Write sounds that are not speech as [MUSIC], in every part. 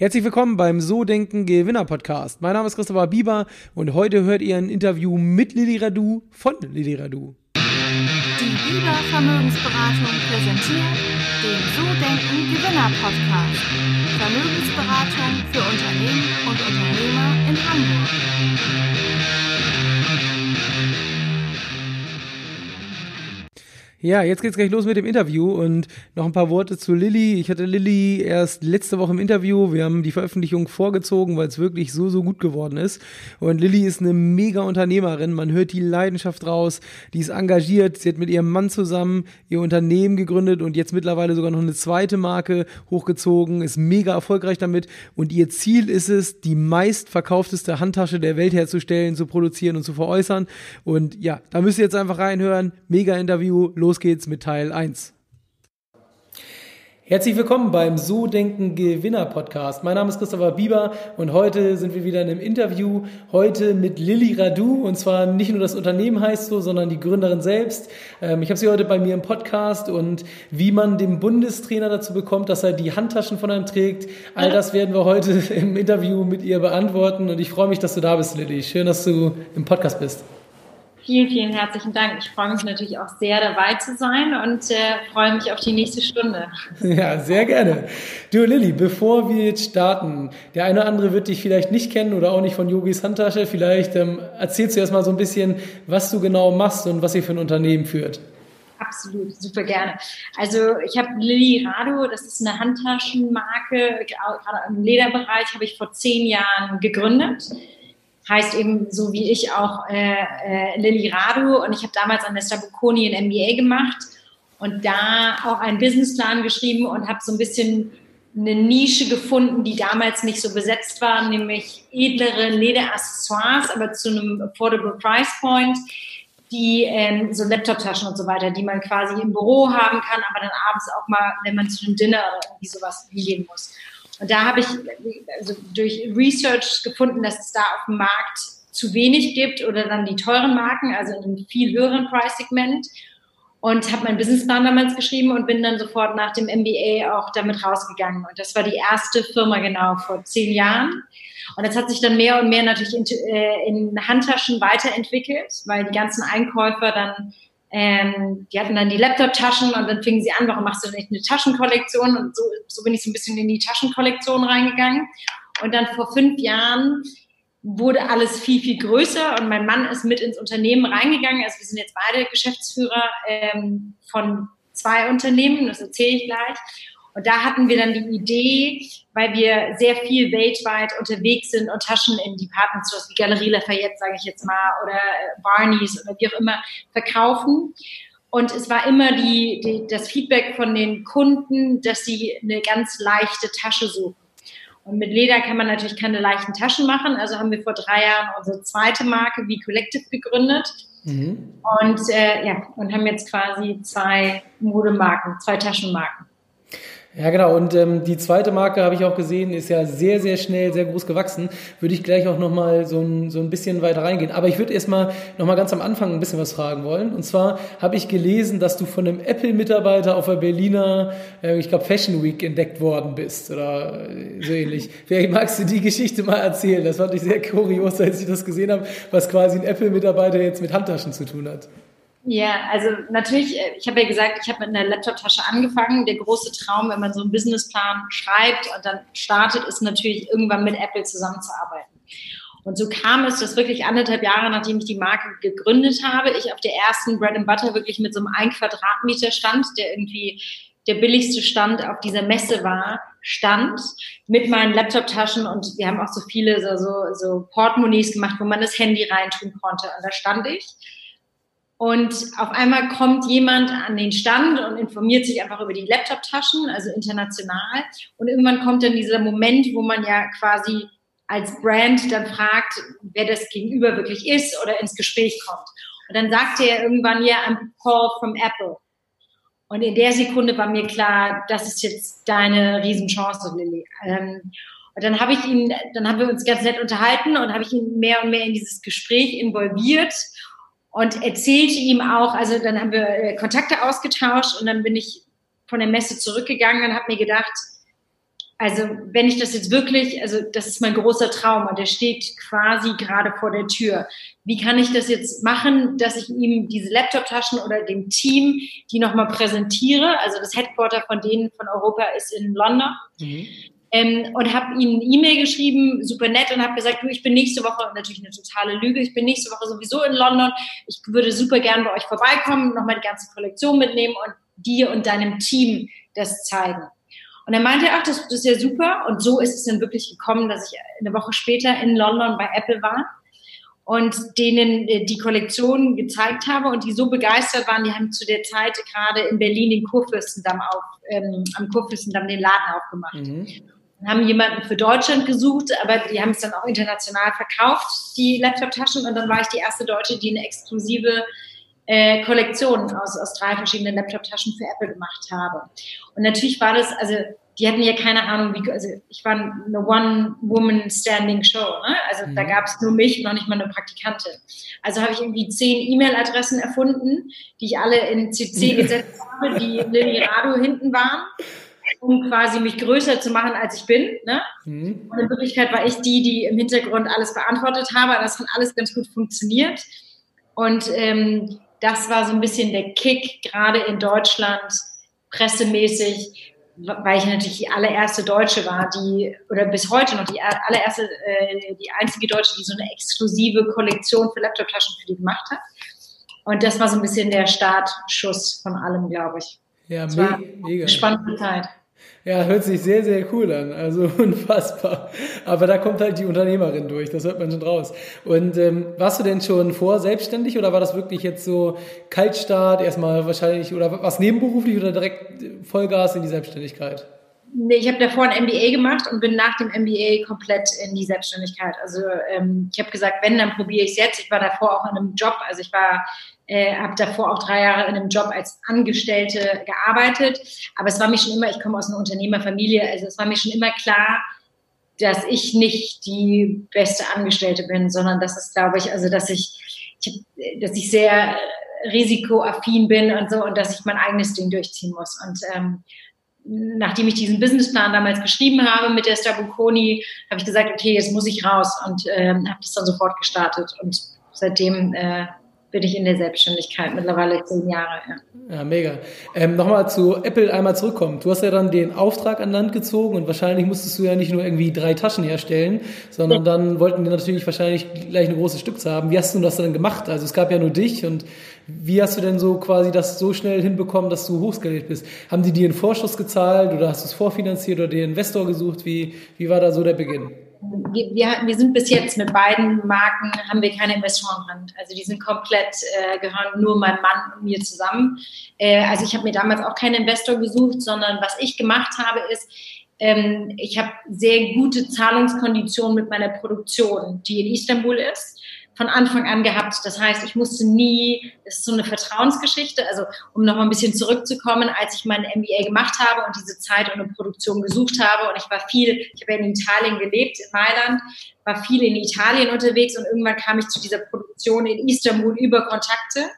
Herzlich willkommen beim So Denken Gewinner Podcast. Mein Name ist Christopher Bieber und heute hört ihr ein Interview mit Lili Radu von Lili Radu. Die Bieber Vermögensberatung präsentiert den So Denken Gewinner Podcast. Vermögensberatung für Unternehmen und Unternehmer in Hamburg. Ja, jetzt geht's gleich los mit dem Interview und noch ein paar Worte zu Lilly. Ich hatte Lilly erst letzte Woche im Interview. Wir haben die Veröffentlichung vorgezogen, weil es wirklich so, so gut geworden ist. Und Lilly ist eine mega Unternehmerin. Man hört die Leidenschaft raus. Die ist engagiert. Sie hat mit ihrem Mann zusammen ihr Unternehmen gegründet und jetzt mittlerweile sogar noch eine zweite Marke hochgezogen, ist mega erfolgreich damit. Und ihr Ziel ist es, die meistverkaufteste Handtasche der Welt herzustellen, zu produzieren und zu veräußern. Und ja, da müsst ihr jetzt einfach reinhören. Mega Interview. Los los geht's mit Teil 1. Herzlich willkommen beim So Denken Gewinner Podcast. Mein Name ist Christopher Bieber und heute sind wir wieder in einem Interview. Heute mit Lilly Radu und zwar nicht nur das Unternehmen heißt so, sondern die Gründerin selbst. Ähm, ich habe sie heute bei mir im Podcast und wie man den Bundestrainer dazu bekommt, dass er die Handtaschen von einem trägt. All das werden wir heute [LAUGHS] im Interview mit ihr beantworten und ich freue mich, dass du da bist, Lilly. Schön, dass du im Podcast bist. Vielen, vielen herzlichen Dank. Ich freue mich natürlich auch sehr, dabei zu sein und äh, freue mich auf die nächste Stunde. Ja, sehr gerne. Du, Lilly, bevor wir jetzt starten, der eine oder andere wird dich vielleicht nicht kennen oder auch nicht von Yogis Handtasche. Vielleicht ähm, erzählst du erstmal so ein bisschen, was du genau machst und was ihr für ein Unternehmen führt. Absolut, super gerne. Also ich habe Lilly Rado, das ist eine Handtaschenmarke, gerade im Lederbereich habe ich vor zehn Jahren gegründet heißt eben so wie ich auch äh, äh, Lilly Radu und ich habe damals an der Stabukoni ein MBA gemacht und da auch einen Businessplan geschrieben und habe so ein bisschen eine Nische gefunden, die damals nicht so besetzt war, nämlich edlere Lederaccessoires, aber zu einem affordable Price Point, die ähm, so Laptop-Taschen und so weiter, die man quasi im Büro haben kann, aber dann abends auch mal, wenn man zu einem Dinner oder irgendwie sowas hingehen muss. Und da habe ich also durch Research gefunden, dass es da auf dem Markt zu wenig gibt oder dann die teuren Marken, also in einem viel höheren Preissegment. Und habe meinen Businessplan damals geschrieben und bin dann sofort nach dem MBA auch damit rausgegangen. Und das war die erste Firma genau vor zehn Jahren. Und das hat sich dann mehr und mehr natürlich in, äh, in Handtaschen weiterentwickelt, weil die ganzen Einkäufer dann ähm, die hatten dann die Laptop-Taschen und dann fingen sie an, warum machst du nicht eine Taschenkollektion? Und so, so bin ich so ein bisschen in die Taschenkollektion reingegangen. Und dann vor fünf Jahren wurde alles viel, viel größer und mein Mann ist mit ins Unternehmen reingegangen. Also wir sind jetzt beide Geschäftsführer ähm, von zwei Unternehmen, das erzähle ich gleich. Und da hatten wir dann die Idee, weil wir sehr viel weltweit unterwegs sind und Taschen in Department Stores wie Galerie Lafayette, sage ich jetzt mal, oder äh, Barneys oder wie auch immer verkaufen. Und es war immer die, die, das Feedback von den Kunden, dass sie eine ganz leichte Tasche suchen. Und mit Leder kann man natürlich keine leichten Taschen machen. Also haben wir vor drei Jahren unsere zweite Marke wie Collective gegründet. Mhm. Und äh, ja, und haben jetzt quasi zwei Modemarken, zwei Taschenmarken. Ja, genau. Und ähm, die zweite Marke habe ich auch gesehen, ist ja sehr, sehr schnell, sehr groß gewachsen. Würde ich gleich auch nochmal so ein, so ein bisschen weiter reingehen. Aber ich würde erstmal nochmal ganz am Anfang ein bisschen was fragen wollen. Und zwar habe ich gelesen, dass du von einem Apple-Mitarbeiter auf der Berliner, äh, ich glaube, Fashion Week entdeckt worden bist oder äh, so ähnlich. [LAUGHS] Vielleicht magst du die Geschichte mal erzählen? Das fand ich sehr kurios, als ich das gesehen habe, was quasi ein Apple-Mitarbeiter jetzt mit Handtaschen zu tun hat. Ja, also natürlich, äh, ich habe ja gesagt, ich habe mit einer Laptop-Tasche angefangen. Der große Traum, wenn man so einen Businessplan schreibt und dann startet, ist natürlich irgendwann mit Apple zusammenzuarbeiten. Und so kam es, dass wirklich anderthalb Jahre, nachdem ich die Marke gegründet habe, ich auf der ersten Bread and Butter wirklich mit so einem ein Quadratmeter Stand, der irgendwie der billigste Stand auf dieser Messe war, stand mit meinen Laptop-Taschen und wir haben auch so viele so, so, so Portemonnaies gemacht, wo man das Handy reintun konnte. Und da stand ich und auf einmal kommt jemand an den Stand und informiert sich einfach über die Laptop-Taschen, also international. Und irgendwann kommt dann dieser Moment, wo man ja quasi als Brand dann fragt, wer das Gegenüber wirklich ist oder ins Gespräch kommt. Und dann sagte er irgendwann, ja, I'm call from Apple. Und in der Sekunde war mir klar, das ist jetzt deine Riesenchance, Lilly. Ähm, und dann habe ich ihn, dann haben wir uns ganz nett unterhalten und habe ich ihn mehr und mehr in dieses Gespräch involviert und erzählte ihm auch, also dann haben wir äh, Kontakte ausgetauscht und dann bin ich von der Messe zurückgegangen und habe mir gedacht, also wenn ich das jetzt wirklich, also das ist mein großer Traum und der steht quasi gerade vor der Tür. Wie kann ich das jetzt machen, dass ich ihm diese Laptop-Taschen oder dem Team die nochmal präsentiere? Also das Headquarter von denen von Europa ist in London. Mhm. Ähm, und habe ihnen eine E-Mail geschrieben, super nett, und habe gesagt, du, ich bin nächste Woche, natürlich eine totale Lüge, ich bin nächste Woche sowieso in London, ich würde super gern bei euch vorbeikommen, nochmal die ganze Kollektion mitnehmen und dir und deinem Team das zeigen. Und er meinte, ach, das, das ist ja super. Und so ist es dann wirklich gekommen, dass ich eine Woche später in London bei Apple war und denen äh, die Kollektion gezeigt habe und die so begeistert waren, die haben zu der Zeit gerade in Berlin den Kurfürstendamm auf, ähm, am Kurfürstendamm den Laden aufgemacht. Mhm. Haben jemanden für Deutschland gesucht, aber die haben es dann auch international verkauft, die Laptop-Taschen. Und dann war ich die erste Deutsche, die eine exklusive äh, Kollektionen aus, aus drei verschiedenen Laptop-Taschen für Apple gemacht habe. Und natürlich war das, also die hatten ja keine Ahnung, wie, also ich war eine One-Woman-Standing-Show, ne? also mhm. da gab es nur mich, noch nicht mal eine Praktikantin. Also habe ich irgendwie zehn E-Mail-Adressen erfunden, die ich alle in CC [LAUGHS] gesetzt habe, die Lilly Rado hinten waren, um quasi mich größer zu machen, als ich bin. Ne? Mhm. Und in Wirklichkeit war ich die, die im Hintergrund alles beantwortet habe. Das hat alles ganz gut funktioniert. Und ähm, das war so ein bisschen der Kick, gerade in Deutschland, pressemäßig, weil ich natürlich die allererste Deutsche war, die, oder bis heute noch die allererste, äh, die einzige Deutsche, die so eine exklusive Kollektion für Laptoptaschen für die gemacht hat. Und das war so ein bisschen der Startschuss von allem, glaube ich. Ja, me mega. Spannende Zeit. Ja, hört sich sehr, sehr cool an. Also [LAUGHS] unfassbar. Aber da kommt halt die Unternehmerin durch, das hört man schon raus. Und ähm, warst du denn schon vor selbstständig oder war das wirklich jetzt so Kaltstart, erstmal wahrscheinlich, oder was nebenberuflich oder direkt Vollgas in die Selbstständigkeit? Nee, ich habe davor ein MBA gemacht und bin nach dem MBA komplett in die Selbstständigkeit. Also ähm, ich habe gesagt, wenn, dann probiere ich es jetzt. Ich war davor auch in einem Job, also ich war äh, habe davor auch drei Jahre in einem Job als Angestellte gearbeitet. Aber es war mir schon immer, ich komme aus einer Unternehmerfamilie, also es war mir schon immer klar, dass ich nicht die beste Angestellte bin, sondern dass es, glaube ich, also dass ich, ich dass ich sehr risikoaffin bin und so und dass ich mein eigenes Ding durchziehen muss. Und ähm, nachdem ich diesen Businessplan damals geschrieben habe mit der Stabukoni, habe ich gesagt, okay, jetzt muss ich raus und ähm, habe das dann sofort gestartet und seitdem äh, bin ich in der Selbstständigkeit mittlerweile zehn Jahre. Ja, ja mega. Ähm, Nochmal zu Apple einmal zurückkommen. Du hast ja dann den Auftrag an Land gezogen und wahrscheinlich musstest du ja nicht nur irgendwie drei Taschen herstellen, sondern dann wollten die natürlich wahrscheinlich gleich eine große Stückzahl haben. Wie hast du das dann gemacht? Also es gab ja nur dich und wie hast du denn so quasi das so schnell hinbekommen, dass du hochskaliert bist? Haben die dir einen Vorschuss gezahlt oder hast du es vorfinanziert oder den Investor gesucht? Wie, wie war da so der Beginn? Wir, wir, sind bis jetzt mit beiden Marken, haben wir keine Investoren dran. Also die sind komplett, äh, gehören nur meinem Mann und mir zusammen. Äh, also ich habe mir damals auch keinen Investor gesucht, sondern was ich gemacht habe ist, ähm, ich habe sehr gute Zahlungskonditionen mit meiner Produktion, die in Istanbul ist von Anfang an gehabt. Das heißt, ich musste nie, das ist so eine Vertrauensgeschichte, also um nochmal ein bisschen zurückzukommen, als ich meinen MBA gemacht habe und diese Zeit und eine Produktion gesucht habe und ich war viel, ich habe in Italien gelebt, in Mailand, war viel in Italien unterwegs und irgendwann kam ich zu dieser Produktion in Istanbul über Kontakte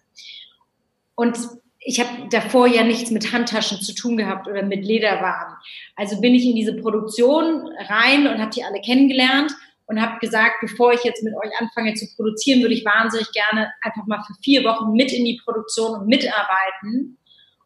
und ich habe davor ja nichts mit Handtaschen zu tun gehabt oder mit Lederwaren. Also bin ich in diese Produktion rein und habe die alle kennengelernt und habe gesagt, bevor ich jetzt mit euch anfange zu produzieren, würde ich wahnsinnig gerne einfach mal für vier Wochen mit in die Produktion und mitarbeiten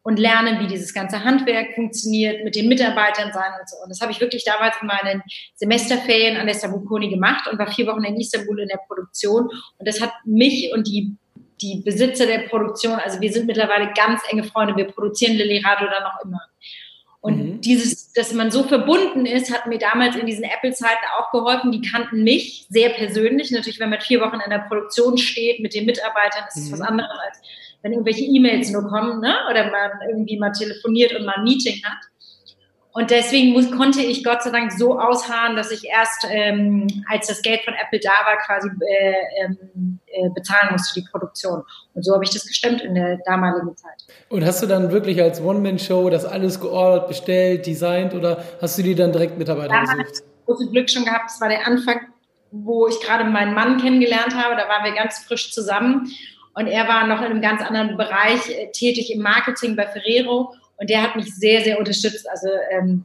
und lernen, wie dieses ganze Handwerk funktioniert, mit den Mitarbeitern sein und so. Und das habe ich wirklich damals in meinen Semesterferien an der Stabukoni gemacht und war vier Wochen in Istanbul in der Produktion. Und das hat mich und die die Besitzer der Produktion, also wir sind mittlerweile ganz enge Freunde, wir produzieren Lilly Rado dann noch immer. Und mhm. dieses, dass man so verbunden ist, hat mir damals in diesen Apple-Zeiten auch geholfen. Die kannten mich sehr persönlich. Natürlich, wenn man vier Wochen in der Produktion steht mit den Mitarbeitern, ist es mhm. was anderes, als wenn irgendwelche E-Mails nur kommen ne? oder man irgendwie mal telefoniert und mal ein Meeting hat. Und deswegen muss, konnte ich Gott sei Dank so ausharren, dass ich erst, ähm, als das Geld von Apple da war, quasi äh, ähm, äh, bezahlen musste für die Produktion. Und so habe ich das gestemmt in der damaligen Zeit. Und hast du dann wirklich als One-Man-Show das alles geordert, bestellt, designt oder hast du dir dann direkt Mitarbeiter ja, gesucht? Ich so Glück schon gehabt. Das war der Anfang, wo ich gerade meinen Mann kennengelernt habe. Da waren wir ganz frisch zusammen. Und er war noch in einem ganz anderen Bereich äh, tätig im Marketing bei Ferrero. Und der hat mich sehr, sehr unterstützt. Also ähm,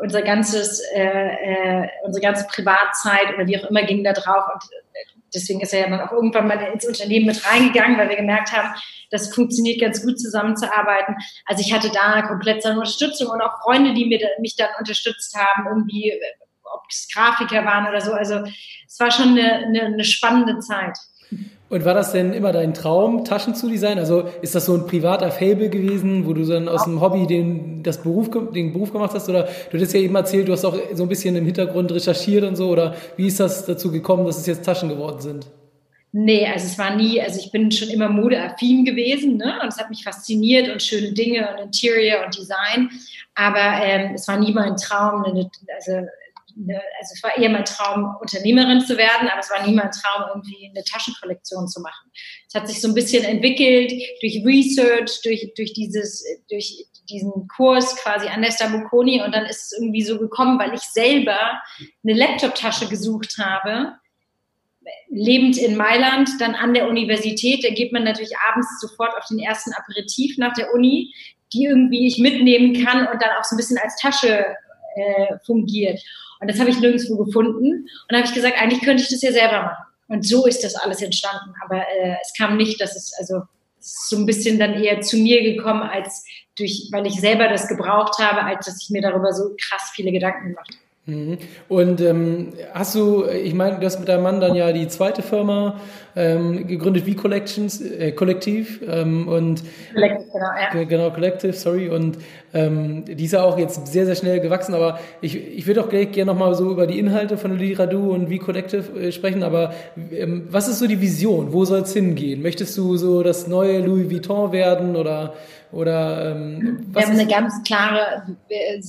unser ganzes, äh, äh, unsere ganze Privatzeit oder wie auch immer ging da drauf. Und deswegen ist er ja dann auch irgendwann mal ins Unternehmen mit reingegangen, weil wir gemerkt haben, das funktioniert ganz gut zusammenzuarbeiten. Also ich hatte da komplett seine Unterstützung und auch Freunde, die mir, mich dann unterstützt haben, irgendwie, ob es Grafiker waren oder so. Also es war schon eine, eine, eine spannende Zeit. Und war das denn immer dein Traum, Taschen zu designen? Also ist das so ein privater Fable gewesen, wo du dann aus dem Hobby den, das Beruf, den Beruf gemacht hast? Oder du hast ja eben erzählt, du hast auch so ein bisschen im Hintergrund recherchiert und so. Oder wie ist das dazu gekommen, dass es jetzt Taschen geworden sind? Nee, also es war nie, also ich bin schon immer modeaffin gewesen ne? und es hat mich fasziniert und schöne Dinge und Interior und Design. Aber ähm, es war nie mein Traum, eine, also eine, also es war eher mein Traum, Unternehmerin zu werden, aber es war nie mein Traum, irgendwie eine Taschenkollektion zu machen. Es hat sich so ein bisschen entwickelt durch Research, durch, durch dieses, durch diesen Kurs quasi an der Stabukoni und dann ist es irgendwie so gekommen, weil ich selber eine Laptop-Tasche gesucht habe, lebend in Mailand, dann an der Universität, da geht man natürlich abends sofort auf den ersten Aperitif nach der Uni, die irgendwie ich mitnehmen kann und dann auch so ein bisschen als Tasche äh, fungiert. Und das habe ich nirgendwo gefunden. Und da habe ich gesagt, eigentlich könnte ich das ja selber machen. Und so ist das alles entstanden. Aber äh, es kam nicht, dass es, also so ein bisschen dann eher zu mir gekommen, als durch, weil ich selber das gebraucht habe, als dass ich mir darüber so krass viele Gedanken gemacht habe. Mhm. Und ähm, hast du, ich meine, du hast mit deinem Mann dann ja die zweite Firma ähm, gegründet, wie Collections, äh, Kollektiv ähm, und Collective, genau, ja. genau, Collective, sorry, und ähm, die ist ja auch jetzt sehr, sehr schnell gewachsen, aber ich, ich würde auch gleich gerne nochmal so über die Inhalte von Liradu und wie Collective äh, sprechen, aber ähm, was ist so die Vision? Wo soll es hingehen? Möchtest du so das neue Louis Vuitton werden oder oder ähm, was Wir haben eine ganz klare, äh,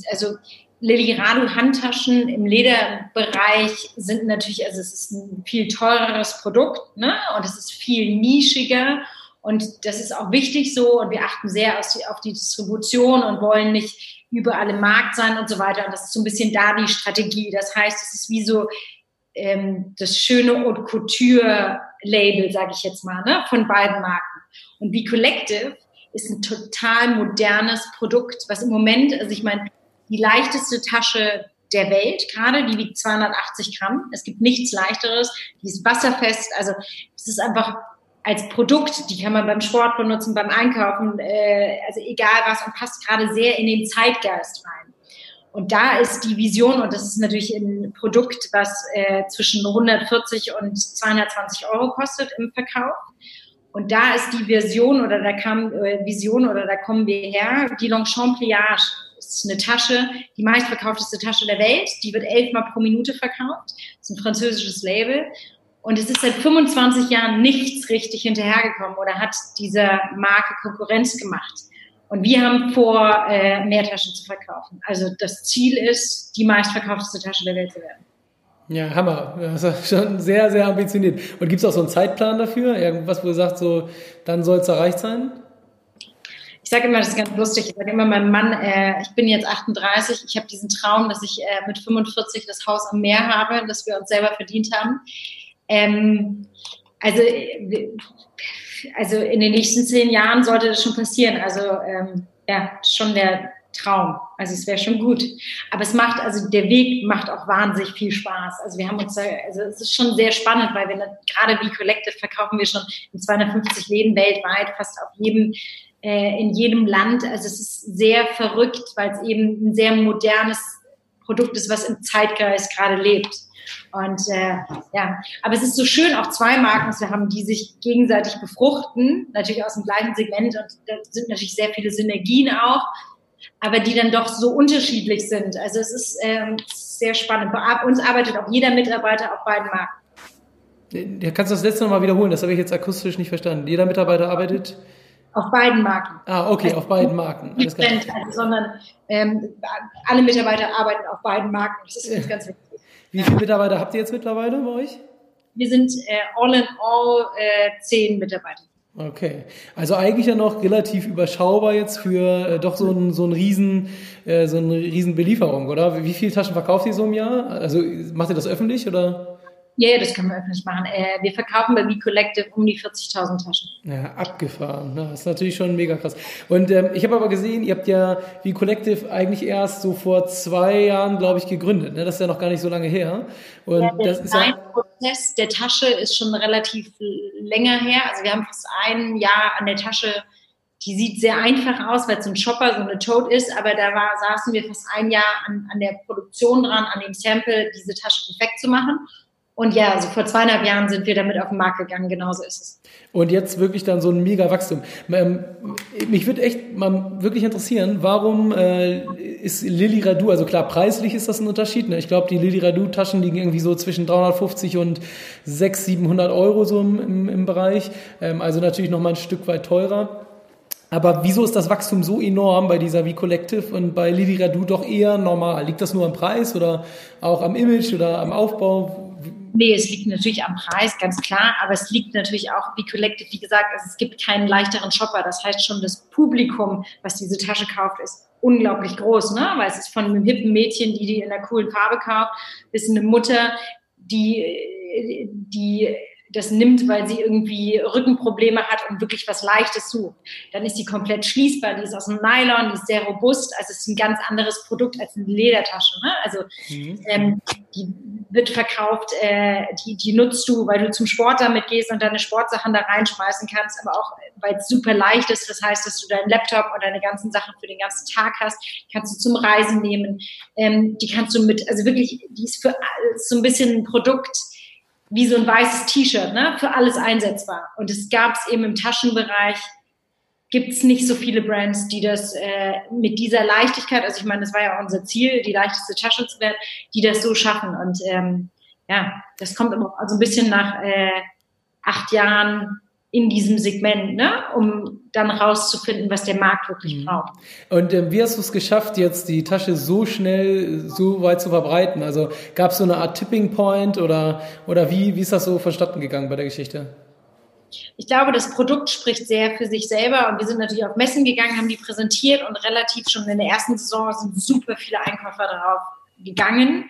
also Lilirado Handtaschen im Lederbereich sind natürlich, also es ist ein viel teureres Produkt ne? und es ist viel nischiger und das ist auch wichtig so und wir achten sehr auf die Distribution und wollen nicht überall im Markt sein und so weiter und das ist so ein bisschen da die Strategie. Das heißt, es ist wie so ähm, das schöne Haute Couture Label, sage ich jetzt mal, ne? von beiden Marken. Und wie Collective ist ein total modernes Produkt, was im Moment, also ich meine, die leichteste Tasche der Welt gerade, die wiegt 280 Gramm. Es gibt nichts leichteres, die ist wasserfest. Also es ist einfach als Produkt, die kann man beim Sport benutzen, beim Einkaufen, äh, also egal was und passt gerade sehr in den Zeitgeist rein. Und da ist die Vision, und das ist natürlich ein Produkt, was äh, zwischen 140 und 220 Euro kostet im Verkauf. Und da ist die Version oder da kam äh, Vision oder da kommen wir her, die Longchamp Pliage eine Tasche, die meistverkaufteste Tasche der Welt. Die wird elfmal pro Minute verkauft. Das ist ein französisches Label. Und es ist seit 25 Jahren nichts richtig hinterhergekommen oder hat dieser Marke Konkurrenz gemacht. Und wir haben vor, äh, mehr Taschen zu verkaufen. Also das Ziel ist, die meistverkaufteste Tasche der Welt zu werden. Ja, Hammer. Das ist schon sehr, sehr ambitioniert. Und gibt es auch so einen Zeitplan dafür? Irgendwas, wo du sagst, so, dann soll es erreicht sein? Ich sage immer, das ist ganz lustig, ich sage immer meinem Mann, äh, ich bin jetzt 38, ich habe diesen Traum, dass ich äh, mit 45 das Haus am Meer habe, das wir uns selber verdient haben. Ähm, also, äh, also in den nächsten zehn Jahren sollte das schon passieren. Also ähm, ja, schon der Traum. Also es wäre schon gut. Aber es macht, also der Weg macht auch wahnsinnig viel Spaß. Also wir haben uns also es ist schon sehr spannend, weil wir gerade wie Collective verkaufen wir schon in 250 Läden weltweit, fast auf jedem äh, in jedem Land. Also es ist sehr verrückt, weil es eben ein sehr modernes Produkt ist, was im Zeitgeist gerade lebt. Und äh, ja, aber es ist so schön, auch zwei Marken zu haben, die sich gegenseitig befruchten, natürlich aus dem gleichen Segment und da sind natürlich sehr viele Synergien auch, aber die dann doch so unterschiedlich sind. Also es ist ähm, sehr spannend. Bei uns arbeitet auch jeder Mitarbeiter auf beiden Marken. Ja, kannst du das letzte nochmal wiederholen? Das habe ich jetzt akustisch nicht verstanden. Jeder Mitarbeiter arbeitet auf beiden Marken. Ah, okay, also auf beiden Marken. Alles klar. Also, sondern ähm, alle Mitarbeiter arbeiten auf beiden Marken. Das ist ganz, ganz wichtig. Wie viele Mitarbeiter habt ihr jetzt mittlerweile bei euch? Wir sind äh, all in all äh, zehn Mitarbeiter. Okay, also eigentlich ja noch relativ überschaubar jetzt für äh, doch so ein so ein riesen äh, so eine riesen Belieferung, oder? Wie viele Taschen verkauft ihr so im Jahr? Also macht ihr das öffentlich oder? Ja, yeah, das können wir öffentlich machen. Äh, wir verkaufen bei V-Collective um die 40.000 Taschen. Ja, abgefahren. Ne? Das ist natürlich schon mega krass. Und ähm, ich habe aber gesehen, ihr habt ja V-Collective eigentlich erst so vor zwei Jahren, glaube ich, gegründet. Ne? Das ist ja noch gar nicht so lange her. Und ja, der das ist ja der Tasche ist schon relativ länger her. Also wir haben fast ein Jahr an der Tasche die sieht sehr einfach aus, weil es ein Shopper, so eine Tote ist, aber da war, saßen wir fast ein Jahr an, an der Produktion dran, an dem Sample, diese Tasche perfekt zu machen. Und ja, also vor zweieinhalb Jahren sind wir damit auf den Markt gegangen, genauso ist es. Und jetzt wirklich dann so ein mega Wachstum. Ähm, mich würde echt mal wirklich interessieren, warum äh, ist Lilly Radu, also klar, preislich ist das ein Unterschied. Ne? Ich glaube, die Lilly Radu Taschen liegen irgendwie so zwischen 350 und 600, 700 Euro so im, im, im Bereich. Ähm, also natürlich nochmal ein Stück weit teurer. Aber wieso ist das Wachstum so enorm bei dieser V-Collective und bei Lili Radu doch eher normal? Liegt das nur am Preis oder auch am Image oder am Aufbau? Nee, es liegt natürlich am Preis, ganz klar, aber es liegt natürlich auch, wie Collective, wie gesagt, also es gibt keinen leichteren Shopper. Das heißt schon, das Publikum, was diese Tasche kauft, ist unglaublich groß, ne? Weil es ist von einem hippen Mädchen, die die in einer coolen Farbe kauft, bis eine Mutter, die, die das nimmt, weil sie irgendwie Rückenprobleme hat und wirklich was Leichtes sucht. Dann ist sie komplett schließbar, die ist aus dem Nylon, die ist sehr robust, also es ist ein ganz anderes Produkt als eine Ledertasche. Ne? Also mhm. ähm, die wird verkauft, äh, die, die nutzt du, weil du zum Sport damit gehst und deine Sportsachen da reinschmeißen kannst, aber auch weil es super leicht ist, das heißt, dass du deinen Laptop und deine ganzen Sachen für den ganzen Tag hast, kannst du zum Reisen nehmen, ähm, die kannst du mit, also wirklich, die ist für ist so ein bisschen ein Produkt, wie so ein weißes T-Shirt, ne? für alles einsetzbar. Und es gab es eben im Taschenbereich, gibt es nicht so viele Brands, die das äh, mit dieser Leichtigkeit, also ich meine, das war ja unser Ziel, die leichteste Tasche zu werden, die das so schaffen. Und ähm, ja, das kommt immer also ein bisschen nach äh, acht Jahren in diesem Segment, ne? um dann rauszufinden, was der Markt wirklich mhm. braucht. Und äh, wie hast du es geschafft, jetzt die Tasche so schnell, so weit zu verbreiten? Also gab es so eine Art Tipping Point oder, oder wie, wie ist das so vonstatten gegangen bei der Geschichte? Ich glaube, das Produkt spricht sehr für sich selber und wir sind natürlich auf Messen gegangen, haben die präsentiert und relativ schon in der ersten Saison sind super viele Einkäufer darauf gegangen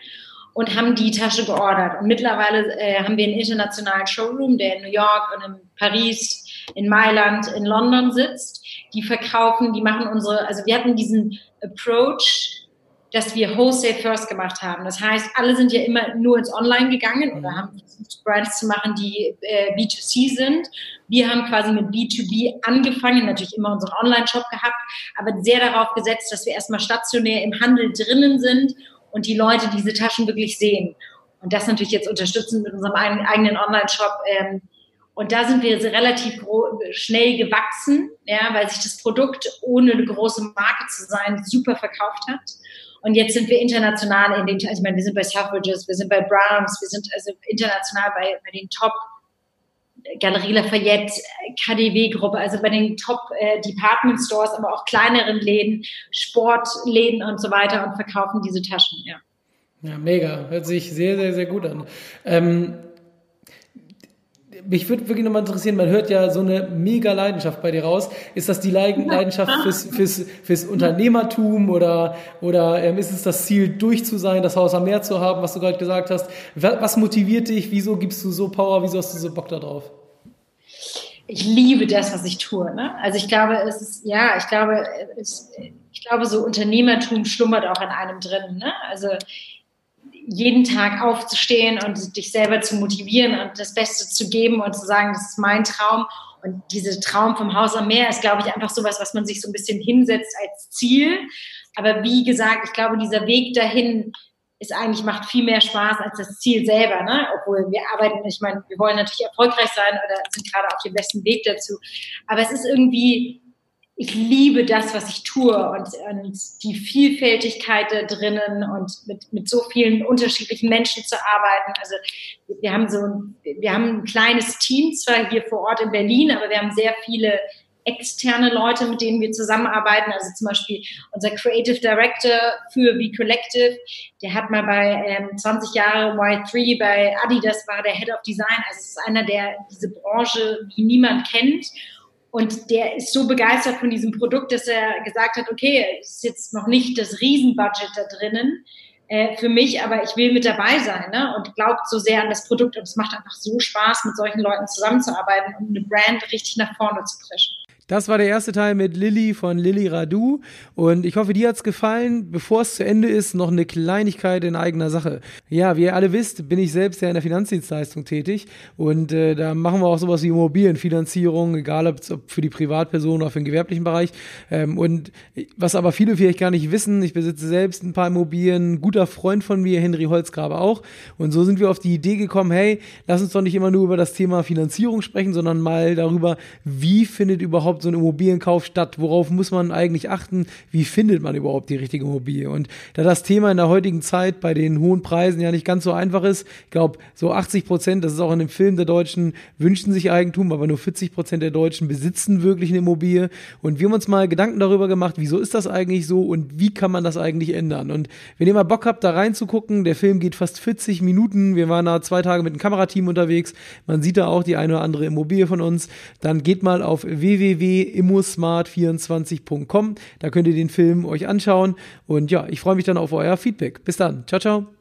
und haben die Tasche geordert. Und mittlerweile äh, haben wir einen internationalen Showroom, der in New York und in Paris, in Mailand, in London sitzt. Die verkaufen, die machen unsere, also wir hatten diesen Approach, dass wir Wholesale First gemacht haben. Das heißt, alle sind ja immer nur ins Online gegangen oder haben versucht, Brands zu machen, die äh, B2C sind. Wir haben quasi mit B2B angefangen, natürlich immer unseren Online-Shop gehabt, aber sehr darauf gesetzt, dass wir erstmal stationär im Handel drinnen sind und die Leute diese Taschen wirklich sehen. Und das natürlich jetzt unterstützen mit unserem eigenen Online-Shop. Ähm, und da sind wir relativ schnell gewachsen, ja, weil sich das Produkt, ohne eine große Marke zu sein, super verkauft hat. Und jetzt sind wir international in den, also ich meine, wir sind bei Suffrages, wir sind bei Browns, wir sind also international bei, bei den Top Galerie Lafayette, KDW-Gruppe, also bei den Top äh, Department Stores, aber auch kleineren Läden, Sportläden und so weiter und verkaufen diese Taschen, ja. Ja, mega. Hört sich sehr, sehr, sehr gut an. Ähm, mich würde wirklich nochmal interessieren, man hört ja so eine mega Leidenschaft bei dir raus. Ist das die [LAUGHS] Leidenschaft fürs, fürs, fürs Unternehmertum oder, oder ähm, ist es das Ziel, durch zu sein, das Haus am Meer zu haben, was du gerade gesagt hast? Was motiviert dich? Wieso gibst du so Power? Wieso hast du so Bock darauf? Ich liebe das, was ich tue. Ne? Also ich glaube, es ist, ja, ich glaube, es, ich glaube, so Unternehmertum schlummert auch in einem drin. Ne? Also jeden Tag aufzustehen und dich selber zu motivieren und das Beste zu geben und zu sagen, das ist mein Traum. Und dieser Traum vom Haus am Meer ist, glaube ich, einfach sowas, was man sich so ein bisschen hinsetzt als Ziel. Aber wie gesagt, ich glaube, dieser Weg dahin ist eigentlich, macht viel mehr Spaß als das Ziel selber, ne? Obwohl wir arbeiten, ich meine, wir wollen natürlich erfolgreich sein oder sind gerade auf dem besten Weg dazu. Aber es ist irgendwie, ich liebe das, was ich tue und, und die Vielfältigkeit da drinnen und mit, mit so vielen unterschiedlichen Menschen zu arbeiten. Also wir haben so wir haben ein kleines Team zwar hier vor Ort in Berlin, aber wir haben sehr viele externe Leute, mit denen wir zusammenarbeiten. Also zum Beispiel unser Creative Director für V Collective, der hat mal bei ähm, 20 Jahre Y3 bei Adidas war der Head of Design. Also es ist einer, der diese Branche wie niemand kennt und der ist so begeistert von diesem Produkt, dass er gesagt hat, okay, ist jetzt noch nicht das Riesenbudget da drinnen, äh, für mich, aber ich will mit dabei sein ne? und glaubt so sehr an das Produkt und es macht einfach so Spaß, mit solchen Leuten zusammenzuarbeiten und eine Brand richtig nach vorne zu preschen. Das war der erste Teil mit Lilly von Lilly Radu und ich hoffe, dir hat's gefallen. Bevor es zu Ende ist, noch eine Kleinigkeit in eigener Sache. Ja, wie ihr alle wisst, bin ich selbst ja in der Finanzdienstleistung tätig und äh, da machen wir auch sowas wie Immobilienfinanzierung, egal ob für die Privatperson oder für den gewerblichen Bereich. Ähm, und was aber viele vielleicht gar nicht wissen, ich besitze selbst ein paar Immobilien, ein guter Freund von mir, Henry Holzgrabe auch. Und so sind wir auf die Idee gekommen, hey, lass uns doch nicht immer nur über das Thema Finanzierung sprechen, sondern mal darüber, wie findet überhaupt überhaupt so ein Immobilienkauf statt? Worauf muss man eigentlich achten? Wie findet man überhaupt die richtige Immobilie? Und da das Thema in der heutigen Zeit bei den hohen Preisen ja nicht ganz so einfach ist, ich glaube, so 80 Prozent, das ist auch in dem Film der Deutschen, wünschen sich Eigentum, aber nur 40 Prozent der Deutschen besitzen wirklich eine Immobilie. Und wir haben uns mal Gedanken darüber gemacht, wieso ist das eigentlich so und wie kann man das eigentlich ändern? Und wenn ihr mal Bock habt, da reinzugucken, der Film geht fast 40 Minuten. Wir waren da zwei Tage mit einem Kamerateam unterwegs. Man sieht da auch die eine oder andere Immobilie von uns. Dann geht mal auf www www.immosmart24.com. Da könnt ihr den Film euch anschauen. Und ja, ich freue mich dann auf euer Feedback. Bis dann. Ciao, ciao.